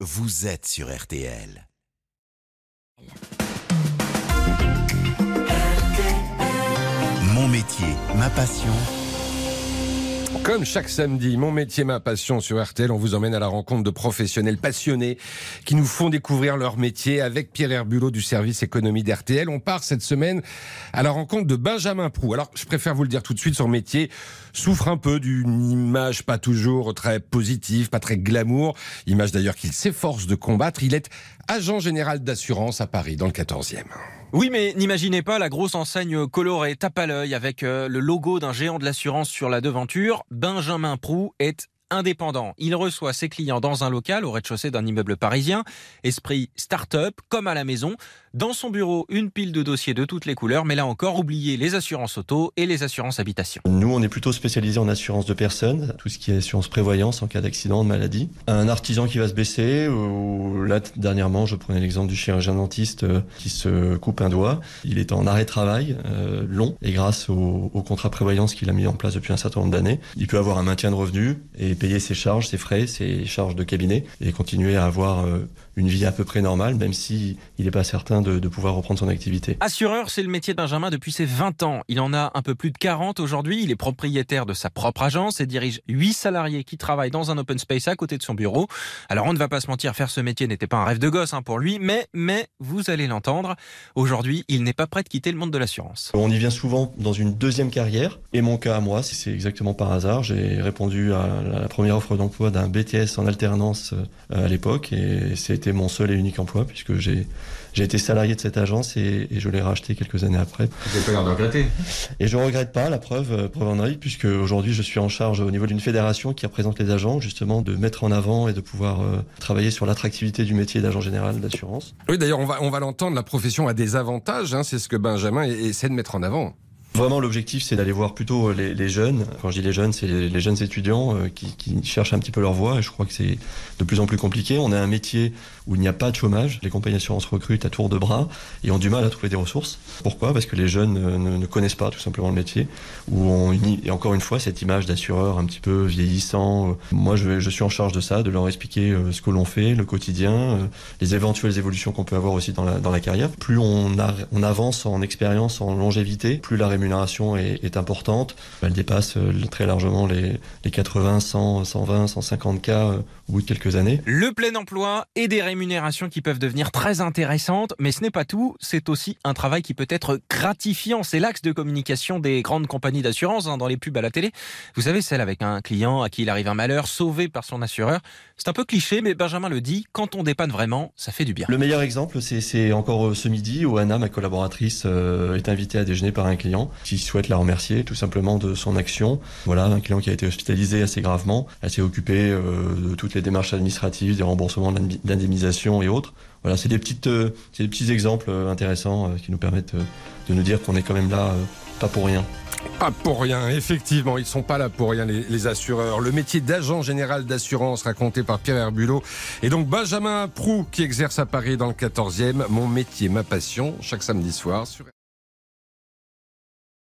vous êtes sur RTL. Mon métier, ma passion. Comme chaque samedi, mon métier, ma passion sur RTL, on vous emmène à la rencontre de professionnels passionnés qui nous font découvrir leur métier avec Pierre Herbulot du service économie d'RTL. On part cette semaine à la rencontre de Benjamin Prou. Alors, je préfère vous le dire tout de suite, son métier souffre un peu d'une image pas toujours très positive, pas très glamour, image d'ailleurs qu'il s'efforce de combattre. Il est agent général d'assurance à Paris, dans le 14e. Oui, mais n'imaginez pas la grosse enseigne colorée, tape à l'œil, avec euh, le logo d'un géant de l'assurance sur la devanture. Benjamin Prou est indépendant. Il reçoit ses clients dans un local au rez-de-chaussée d'un immeuble parisien. Esprit start-up, comme à la maison. Dans son bureau, une pile de dossiers de toutes les couleurs, mais là encore, oubliez les assurances auto et les assurances habitation. Nous, on est plutôt spécialisé en assurance de personnes, tout ce qui est assurance prévoyance en cas d'accident, de maladie. Un artisan qui va se baisser, ou là, dernièrement, je prenais l'exemple du chirurgien dentiste euh, qui se coupe un doigt. Il est en arrêt de travail euh, long, et grâce au, contrat prévoyance qu'il a mis en place depuis un certain nombre d'années, il peut avoir un maintien de revenus et payer ses charges, ses frais, ses charges de cabinet, et continuer à avoir euh, une vie à peu près normale, même si il n'est pas certain de, pouvoir reprendre son activité. Assureur, c'est le métier de Benjamin depuis ses 20 ans. Il en a un peu plus de 40 aujourd'hui. Il est propriétaire de sa propre agence et dirige 8 salariés qui travaillent dans un open space à côté de son bureau. Alors on ne va pas se mentir, faire ce métier n'était pas un rêve de gosse hein, pour lui, mais, mais vous allez l'entendre, aujourd'hui il n'est pas prêt de quitter le monde de l'assurance. On y vient souvent dans une deuxième carrière, et mon cas à moi, c'est exactement par hasard. J'ai répondu à la première offre d'emploi d'un BTS en alternance euh, à l'époque, et c'était mon seul et unique emploi puisque j'ai j'ai été salarié de cette agence et, et je l'ai racheté quelques années après. Vous n'avez pas l'air de regretter Et je regrette pas, la preuve, euh, preuve en puisque aujourd'hui je suis en charge au niveau d'une fédération qui représente les agents, justement de mettre en avant et de pouvoir euh, travailler sur l'attractivité du métier d'agent général d'assurance. Oui, d'ailleurs, on va, on va l'entendre, la profession a des avantages, hein, c'est ce que Benjamin essaie de mettre en avant. Vraiment, l'objectif, c'est d'aller voir plutôt les, les, jeunes. Quand je dis les jeunes, c'est les, jeunes étudiants euh, qui, cherchent un petit peu leur voie. Et je crois que c'est de plus en plus compliqué. On a un métier où il n'y a pas de chômage. Les compagnies d'assurance recrutent à tour de bras et ont du mal à trouver des ressources. Pourquoi? Parce que les jeunes ne, ne, connaissent pas tout simplement le métier. Où et encore une fois, cette image d'assureur un petit peu vieillissant. Moi, je, suis en charge de ça, de leur expliquer euh, ce que l'on fait, le quotidien, euh, les éventuelles évolutions qu'on peut avoir aussi dans la, carrière. Plus on avance en expérience, en longévité, plus la rémunération est, est, importante. Elle dépasse euh, très largement les, les 80, 100, 120, 150 cas euh, au bout de quelques années. Le plein emploi et des rémunérations qui peuvent devenir très intéressantes, mais ce n'est pas tout, c'est aussi un travail qui peut être gratifiant. C'est l'axe de communication des grandes compagnies d'assurance hein, dans les pubs à la télé. Vous savez, celle avec un client à qui il arrive un malheur, sauvé par son assureur. C'est un peu cliché, mais Benjamin le dit, quand on dépanne vraiment, ça fait du bien. Le meilleur exemple, c'est encore euh, ce midi où Anna, ma collaboratrice, est invitée à déjeuner par un client qui souhaite la remercier tout simplement de son action. Voilà, un client qui a été hospitalisé assez gravement. Elle s'est occupée euh, de toutes les démarches administratives, des remboursements d'indemnisation et autres. Voilà, c'est des, petites, euh, des petits exemples euh, intéressants euh, qui nous permettent euh, de nous dire qu'on est quand même là, pas pour rien. Pas pour rien, effectivement, ils sont pas là pour rien, les, les assureurs. Le métier d'agent général d'assurance raconté par Pierre Herbulot. Et donc Benjamin Prou qui exerce à Paris dans le 14e. Mon métier, ma passion, chaque samedi soir sur